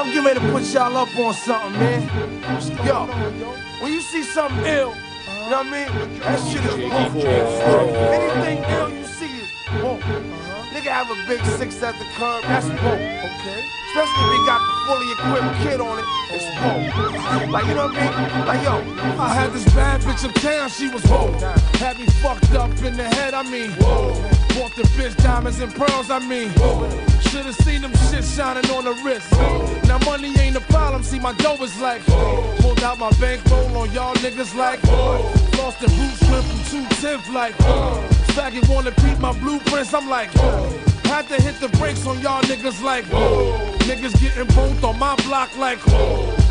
I'm getting ready to put y'all up on something, man. Yo, when you see something ill, you know what I mean? That shit is boom. Anything ill you see is boom. Nigga have a big six at the curb, that's boom. Okay. Especially if he got the fully equipped kid on it, it's boom. Like, you know what I mean? Like, yo, I had this bad bitch uptown, she was whoa. Had me fucked up in the head, I mean, whoa. Bought the bitch diamonds and pearls, I mean, whoa. Should've seen them shit shining on the wrist. Now money ain't a problem, see my dough is like, pulled out my bankroll on y'all niggas like, lost the boots went from 210 like, faggot wanna peep my blueprints, I'm like, had to hit the brakes on y'all niggas like, niggas getting both on my block like,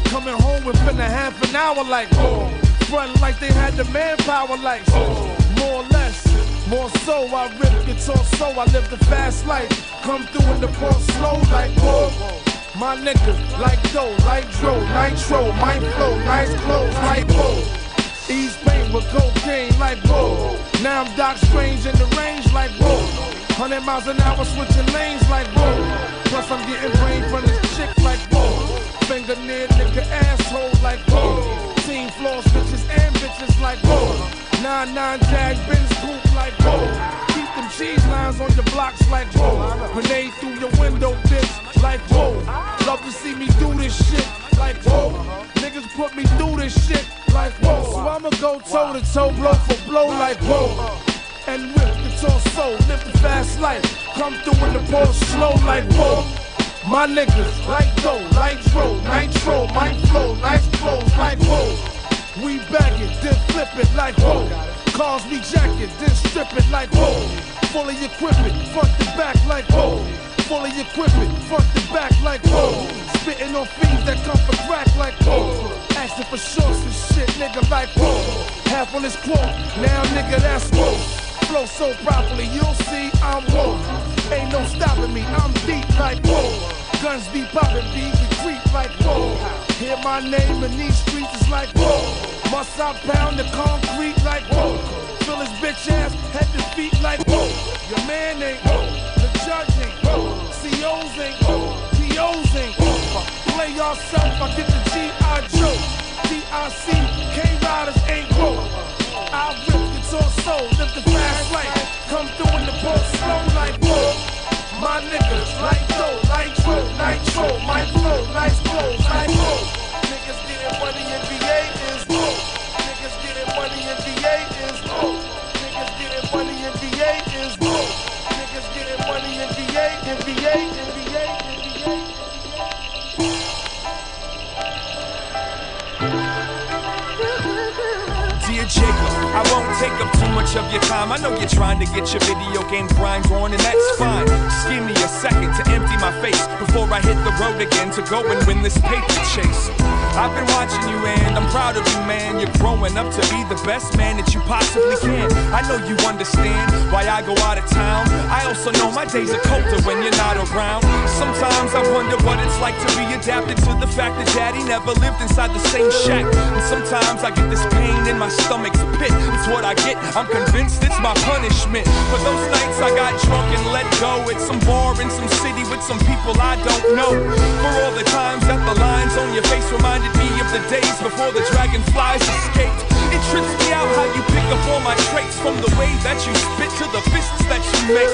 coming home within a half an hour like, front like they had the manpower like, more or less. More so, I rip guitar so I live the fast life. Come through in the Porsche slow like whoa. My niggas like dough, like dro, nitro, my flow, nice clothes like whoa. East paint with cocaine like whoa. Now I'm Doc Strange in the range like whoa. 100 miles an hour switching lanes like whoa. Plus I'm getting brain from this chick like whoa. Finger near nigga asshole like whoa. Team floors, bitches and bitches like whoa. Nine nine jag Benz coupe like whoa. Cheese lines on your blocks like whoa. Grenade through your window, bitch, like whoa. Love to see me do this shit like whoa. Niggas put me through this shit like whoa. So I'ma go toe to toe, blow for blow like whoa. And rip the torso, live the fast life. Come through in the Porsche slow like whoa. My niggas like dough, like dro, nitro, my flow, nice clothes like whoa. We bag it, then flip it like whoa. Cars we jack it, then strip it like whoa. Fully equip it, front to back like whoa. Fully equip it, front to back like whoa. Spitting on fiends that come for crack like whoa. Asking for shorts and shit, nigga like whoa. Half on this quote, now nigga that's whoa. Flow so properly, you'll see I'm whoa. Ain't no stopping me, I'm deep like whoa. Guns be popping, be we creep like whoa. Hear my name in these streets is like whoa. Must I pound the concrete like whoa. Fill his bitch ass head to feet like whoa. Your man ain't whoa. The judge ain't whoa. COs ain't whoa. POs ain't whoa. Play yourself, I get the G.I. Joe. DIC, K-Riders ain't whoa. I rip the torso, live the fast life. Come through in the Porsche slow like whoa. My niggas like dough, nitro, nitro, my flow, nice clothes, like whoa. Niggas getting money in VA money in VA is. Niggas getting money in VA, in VA, in VA. Dear Jacob, I won't take up too much of your time. I know you're trying to get your video game grind on, and that's fine. Just give me a second to empty my face before I hit the road again to go and win this paper chase. I've been watching you, and I'm proud of you, man. You're growing up to be the best man that you possibly can. I know you understand why I go out of town. I also know my days are colder when you're not around. Sometimes I wonder what it's like to be adapted to the fact that daddy never lived inside the same shack. And sometimes I get this pain in my stomach's pit. It's what I get. I'm convinced it's my punishment. For those nights I got drunk and let go at some bar in some city with some people I don't know. For all the times that the lines on your face reminded me of the days before the dragonflies escaped. It trips me out how you pick up all my traits from the way that you spit to the fists that you make.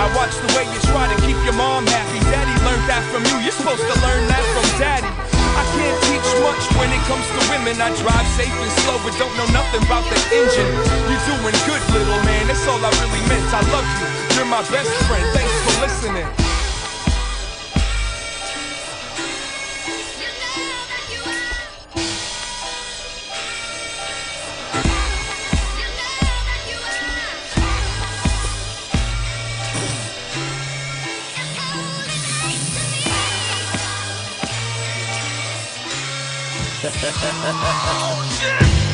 I watch the way you try to keep your mom happy. Daddy learned that from you. You're supposed to learn that from daddy. I can't teach much when it comes to women. I drive safe and slow, but don't know nothing about the engine. You're doing good, little man. That's all I really meant. I love you. You're my best friend. Thanks for listening. I like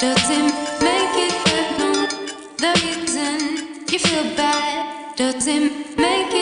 doesn't make it. The reason you feel bad doesn't make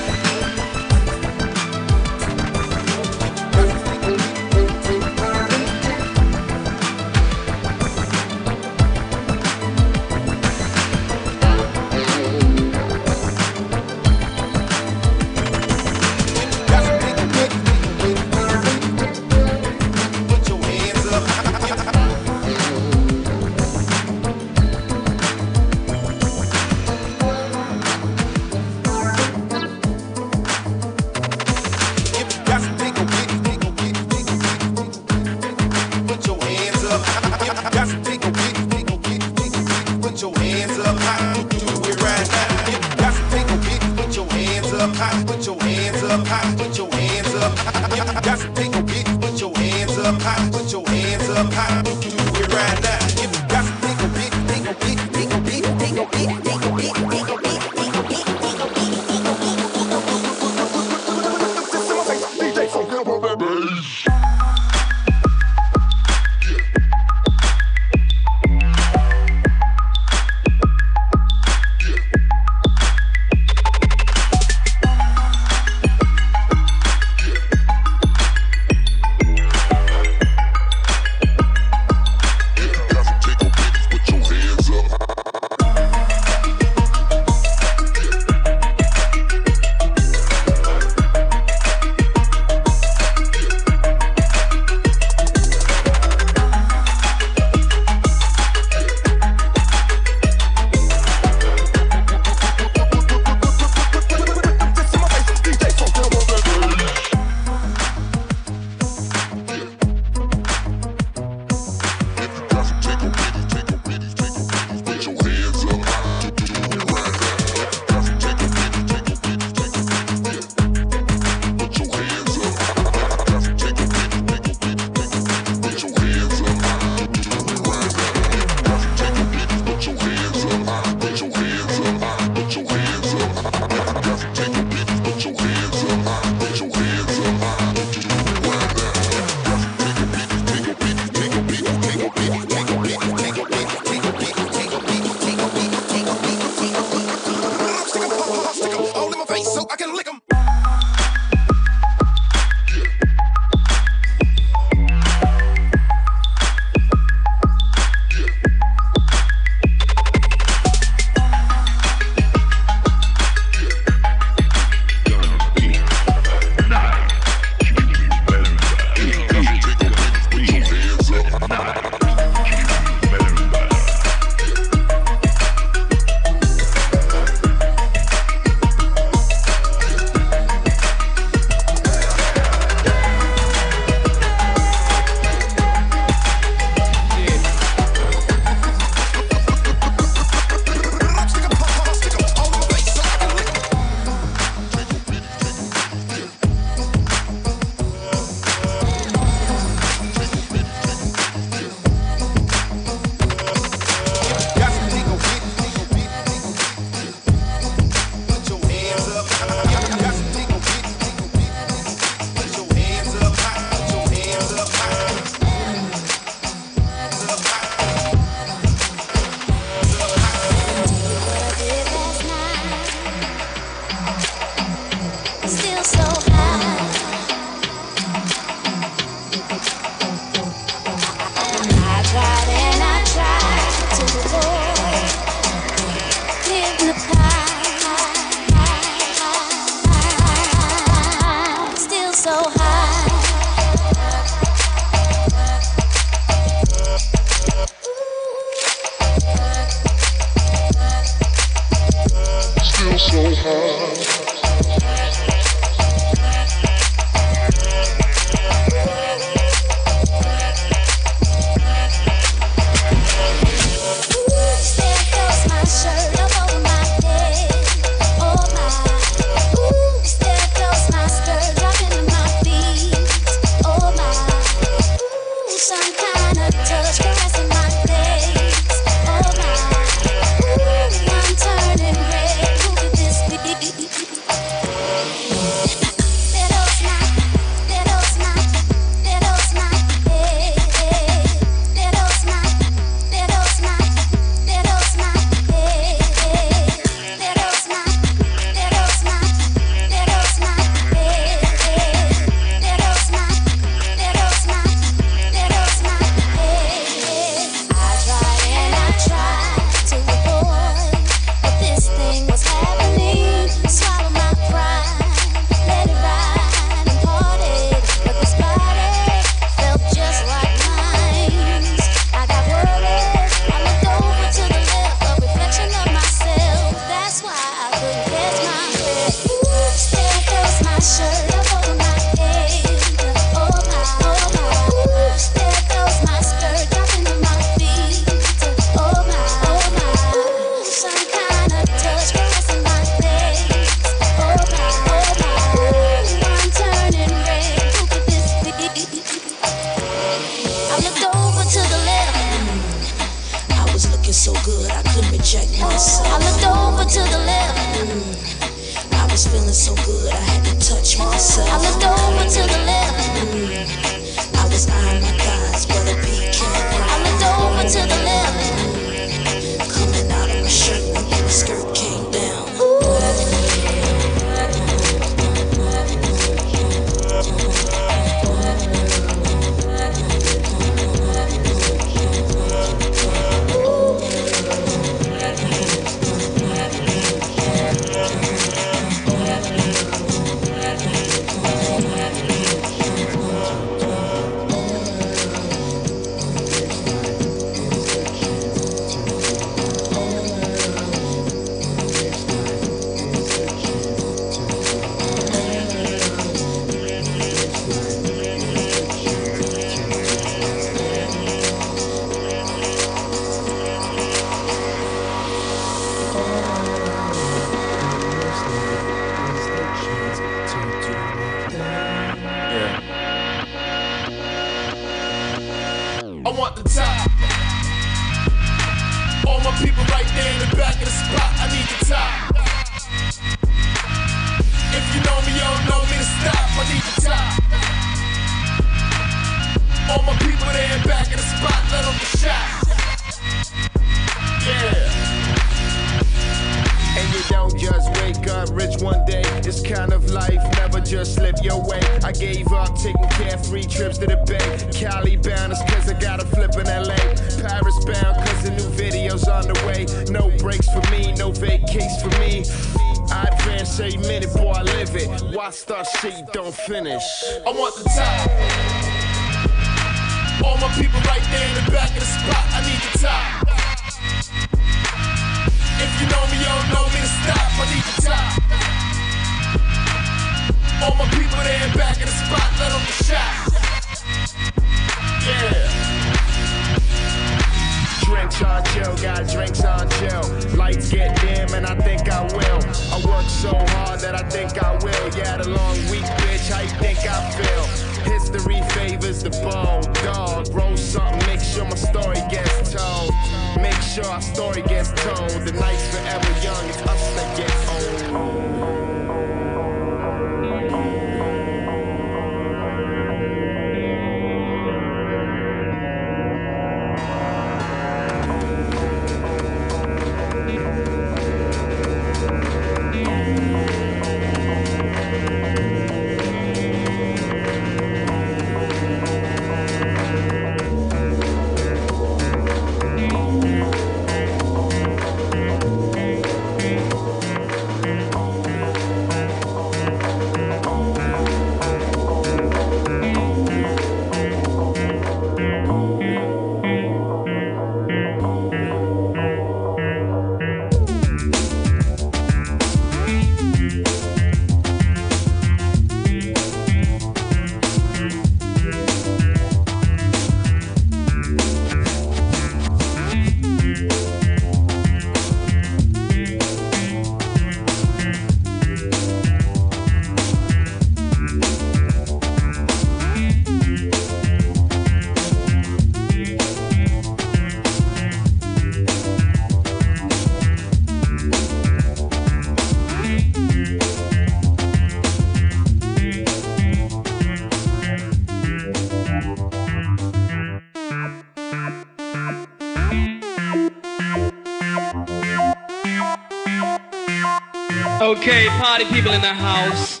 Okay, party people in the house.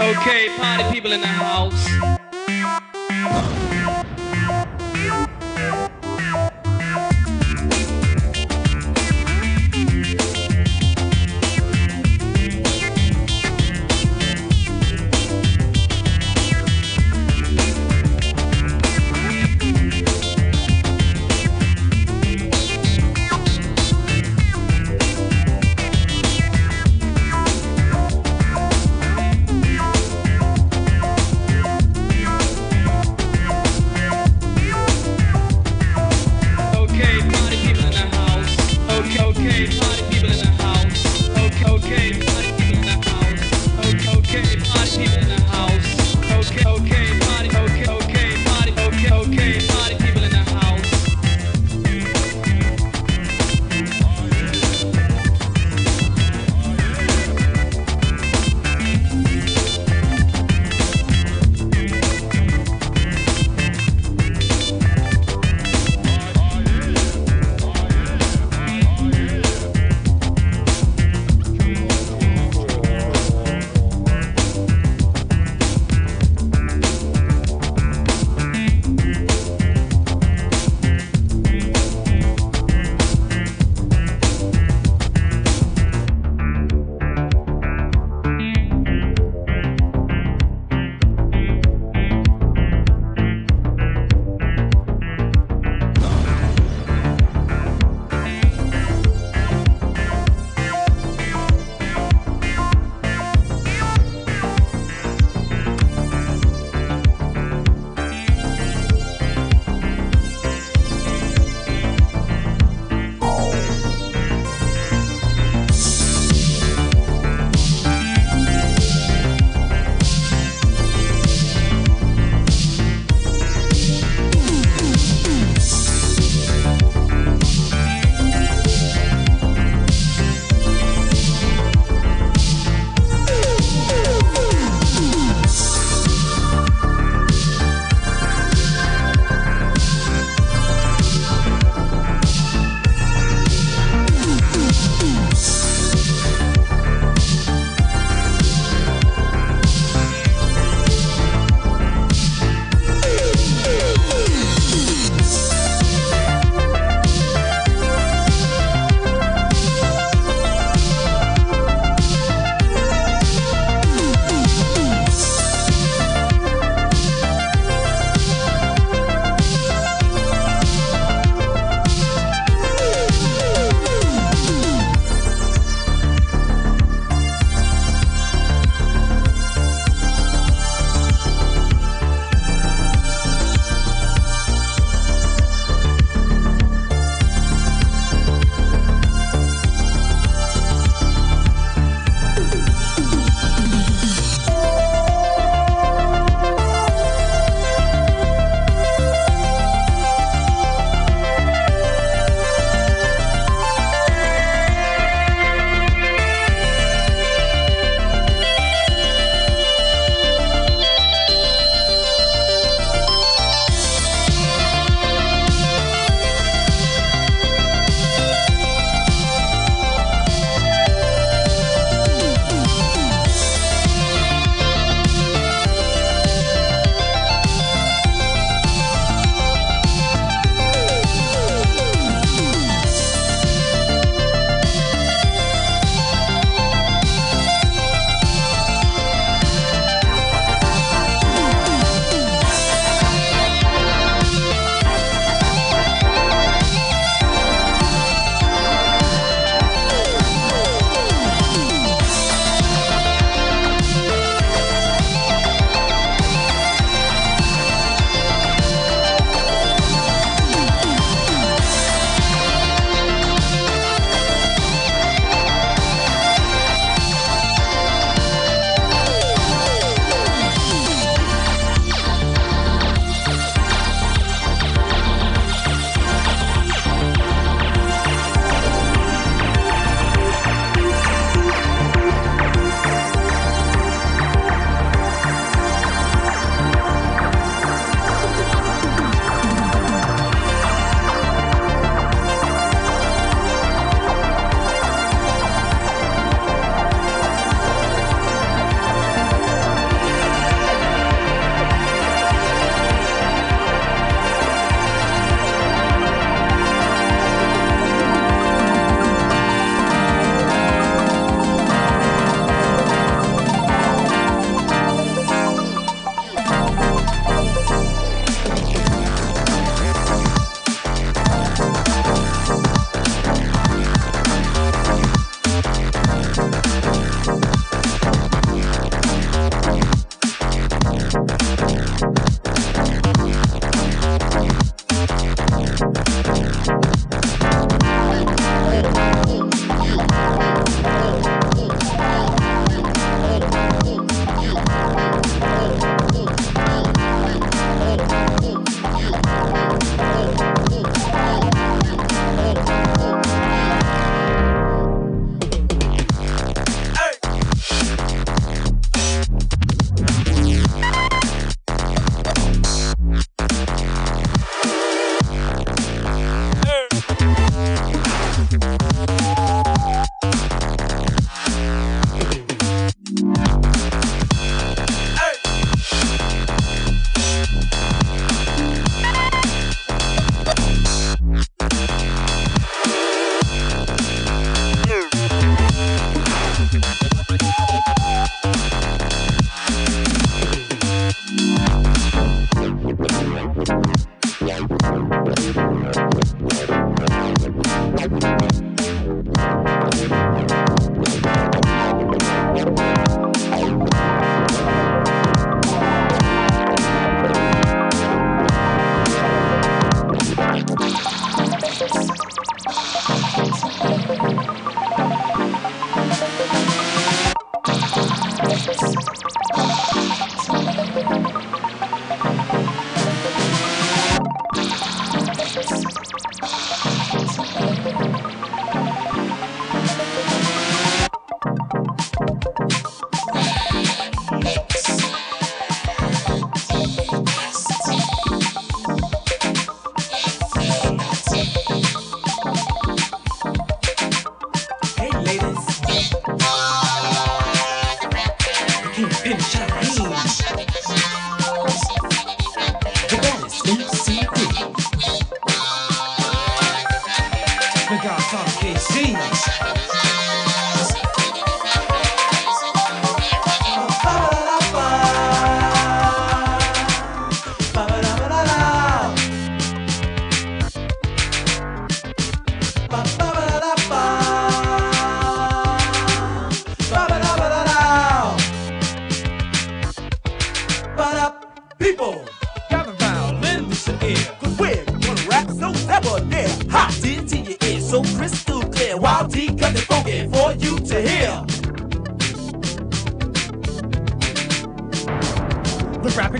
Okay, party people in the house.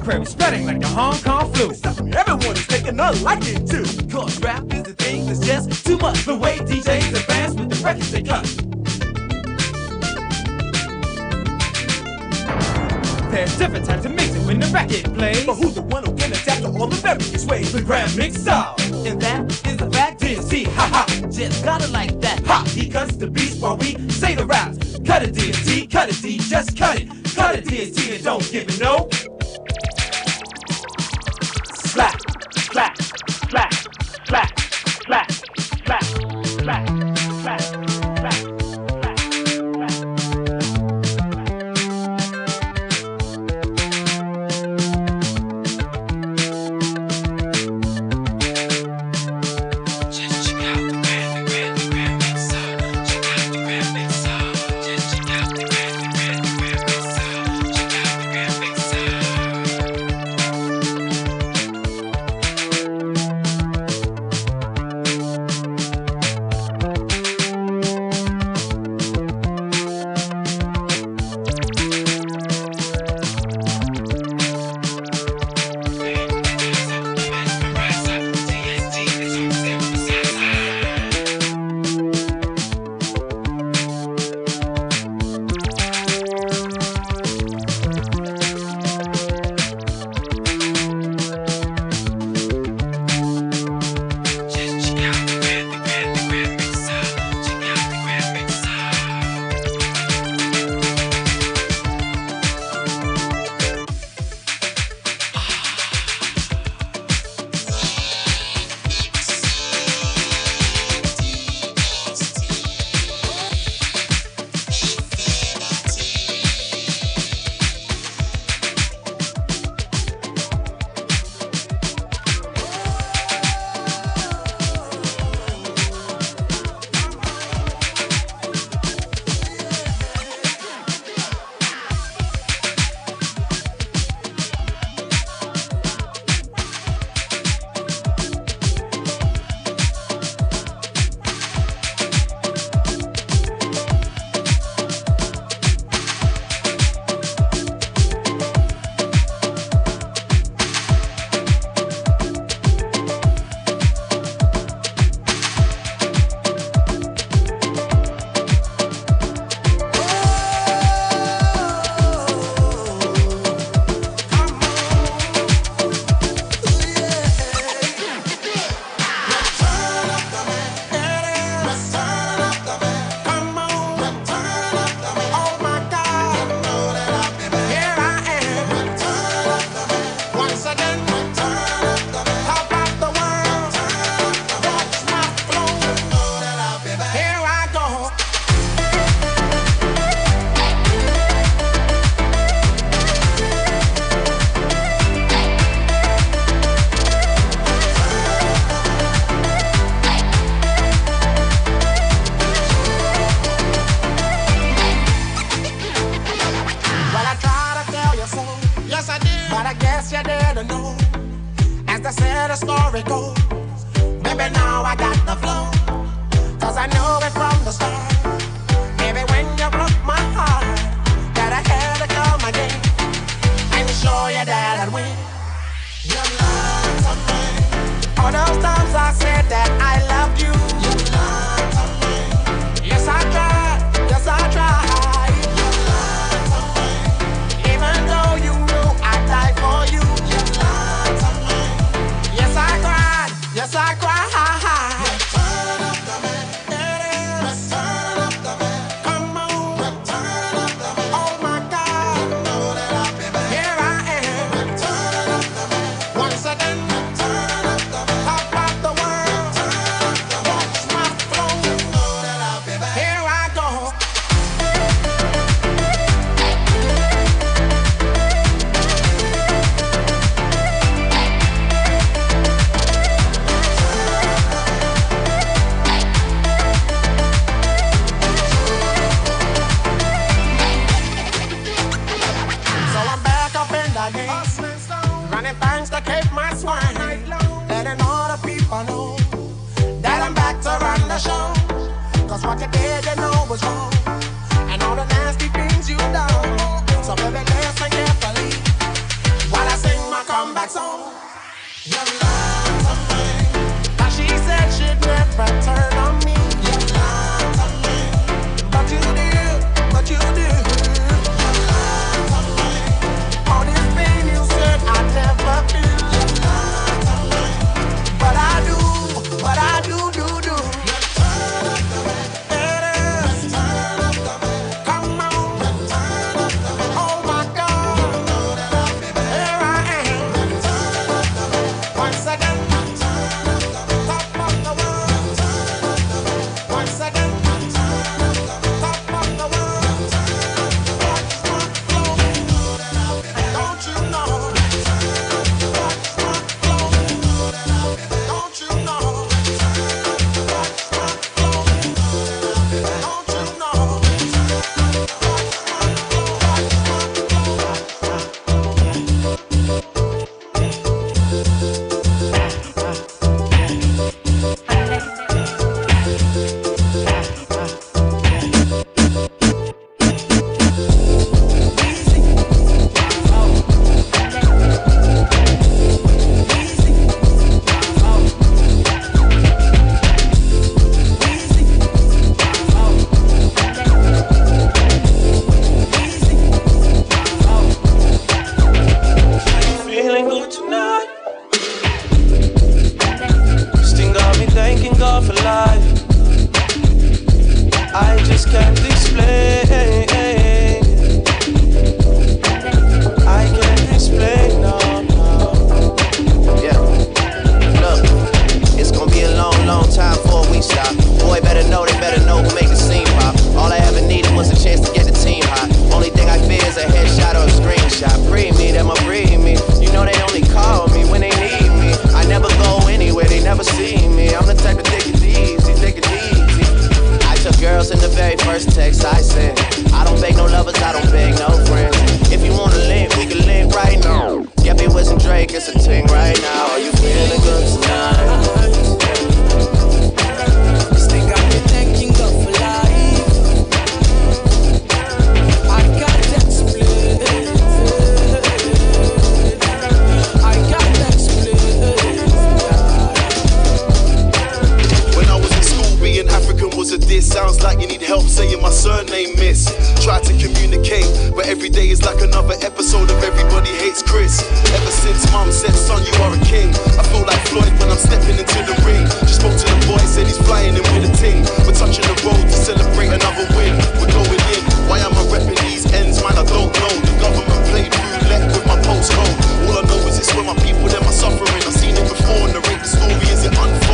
Rapping spreading like the Hong Kong flu. Everyone is taking a liking to. Cause rap is the thing that's just too much. The way DJs advance with the records they cut. There's different types of mixing when the record plays. But who's the one who can adapt to all the various ways? The grand mix style. And that is the fact see, ha ha, just got it like that. Ha, he cuts the beats while we say the raps. Cut it, DST, cut it, D, just cut it. Cut it, DST, and don't give it no. Slap, slap, slap, slap, slap, slap, slap, Diss. Sounds like you need help saying my surname, miss. Try to communicate, but every day is like another episode of Everybody Hates Chris. Ever since mom said, son, you are a king. I feel like Floyd when I'm stepping into the ring. Just spoke to the boy, said he's flying in with a ting. We're touching the road to celebrate another win. We're going in. Why am I repping these ends, man? I don't know. The government played roulette with my postcode. All I know is it's where my people, them are suffering. I've seen it before, narrate the story as it unfolds.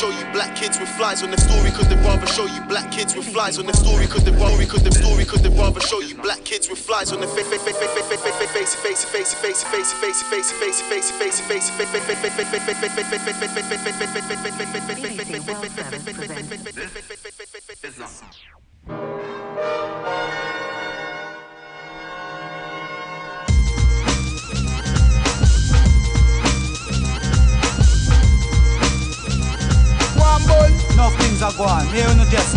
Show you black kids with flies on their story cause they'd rather show you black kids with flies on their story cause they'd rather cause their story cause they'd rather show you black kids with flies on their face face face face face face face face face face face face face face face face face face One a go on, here in the guest.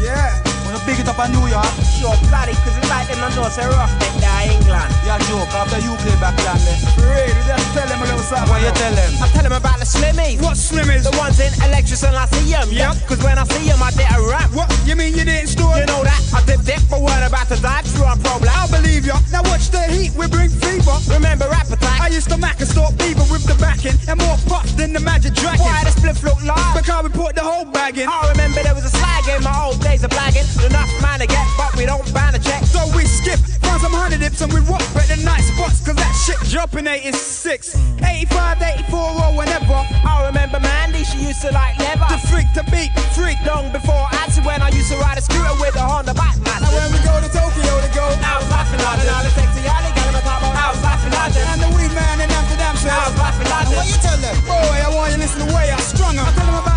Yeah. Big it up in New York? Sure, bloody, cause it's like them know say rough neck there England. Yeah, joke. After you play back land there. Really, just tell them a little something. What you tell them? I tell them about the slimmies. What slimmies? The ones in electrics and I see them. Yep. Cause when I see them, I did a rap. What? You mean you didn't store? You know that. I dip dip, but weren't about to dive through on problem. I believe ya. Now watch the heat, we bring fever. Remember appetite? I used to mac and stalk beaver with the backing and more puff than the magic dragon. Why the split look live? Because we put the whole bag in. I remember there was a in my old days of blagging. Enough man to get, but we don't ban a check. So we skip, find some honey dips and we rock at the night spots. Cause that shit dropping 86. 85, 84 or whenever. I remember Mandy, she used to like leather. The freak to beat, freak long before I see when I used to ride a scooter with a Honda back. Now when we go to Tokyo to go, I was laughing at it. Now let's take to Yali, get him a I was laughing at. And the weed man in Amsterdam said, I was laughing at it. What you tell them? Boy, I want you to listen to the way I strung up.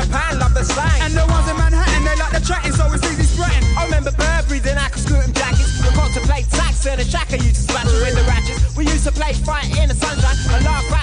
Japan love the slang. And the ones in Manhattan, they like the chatting, so it's easy spreading. I remember Burberry, then I could scoot and jackets. We play tax and a shack I used to smash with the ratchets. We used to play fight in the sunshine and laugh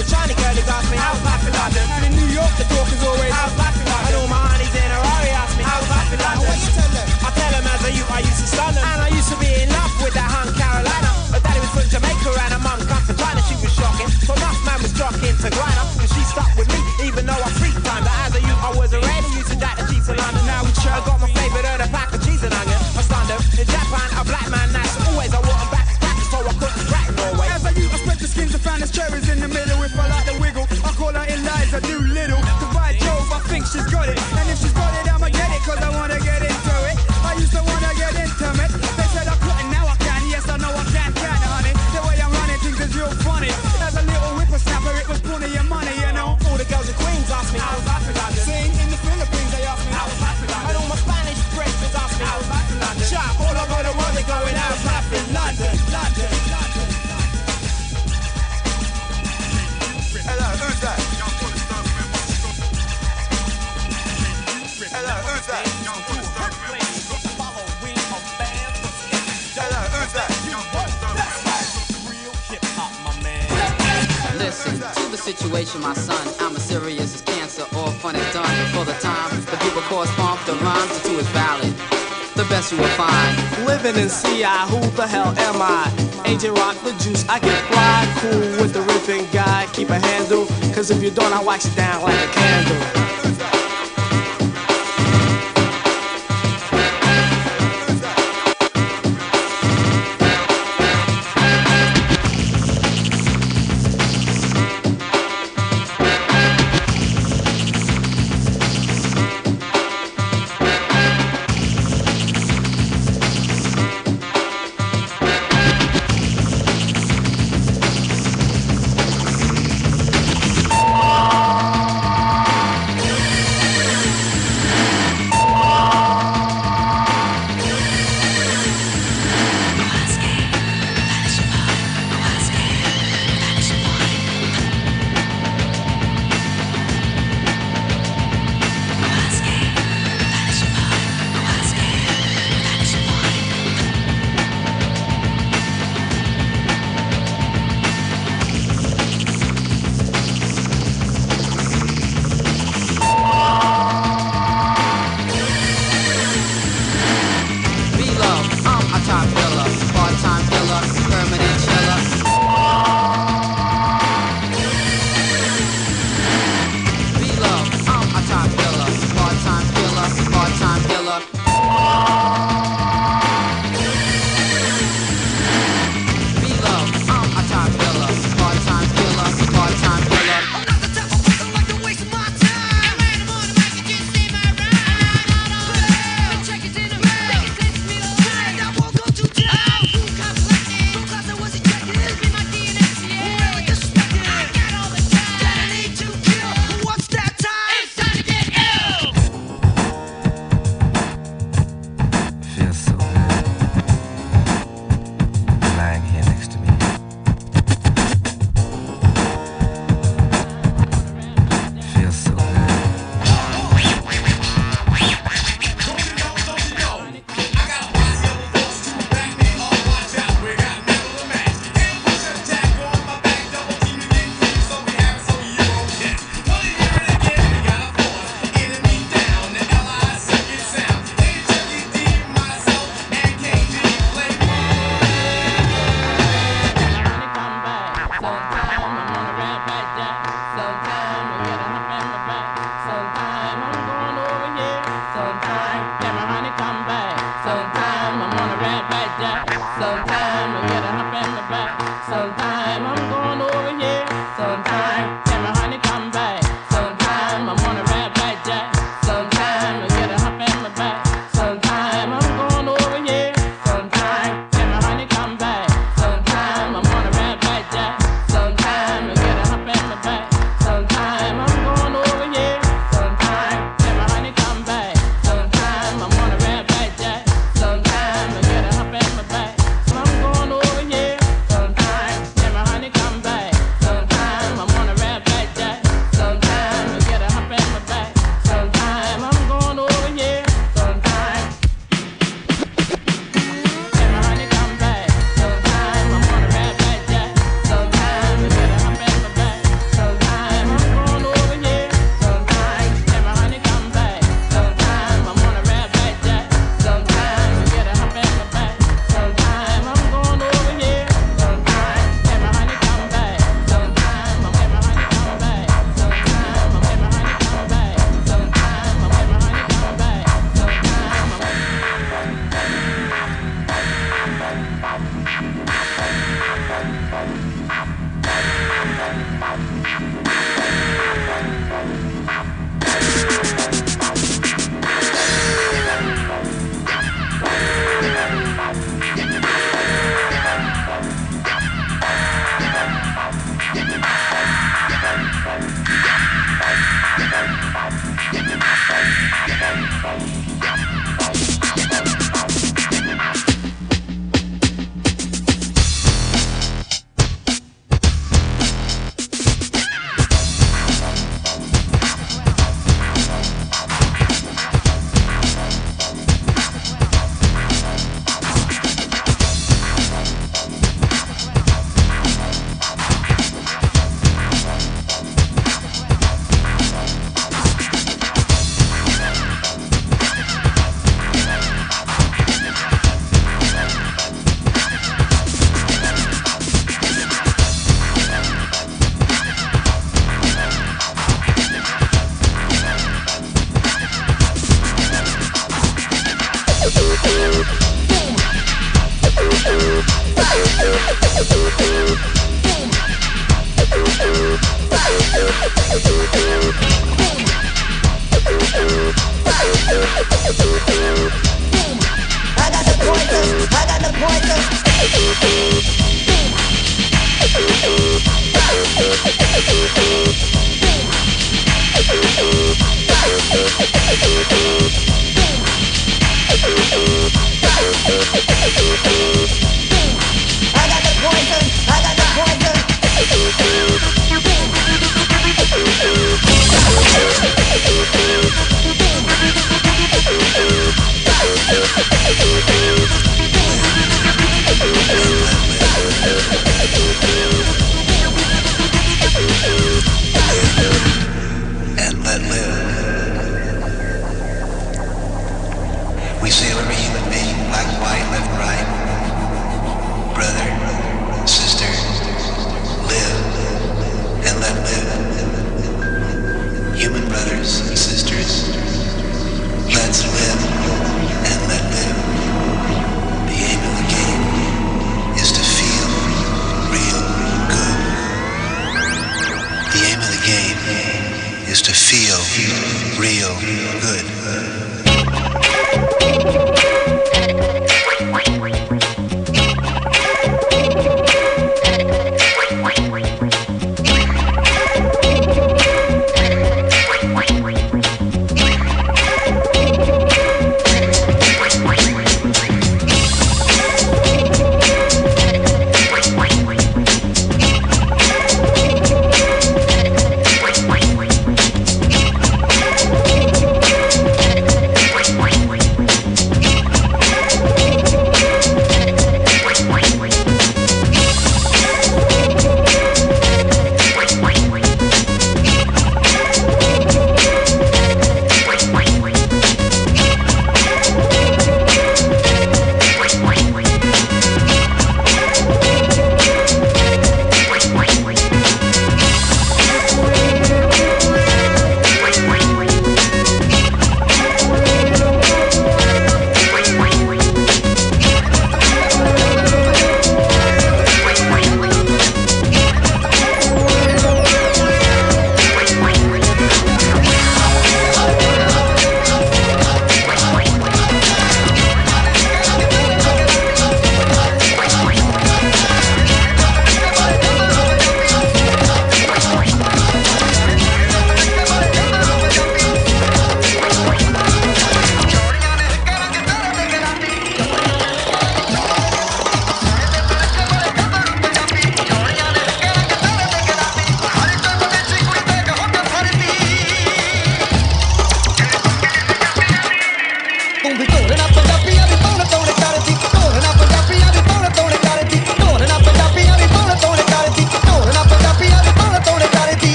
The China girl is asked me how's life in London. And in New York the talk is always how's life in London. And all my honeys in Harare ask me how's life in London. What you tell them? I tell them as a youth I used to stun them. And I used to be in love with that hunk Carolina. Her daddy was from Jamaica and her mum come from China. She was shocking. So my man was jocking to grind up. my son. I'm as serious as cancer, all fun and done. For the time, the people correspond the rhymes, the two is valid. The best you will find. Living in CI, who the hell am I? Agent Rock the juice, I get fly, cool with the ripping guy. Keep a handle, cause if you don't, I wax it down like a candle.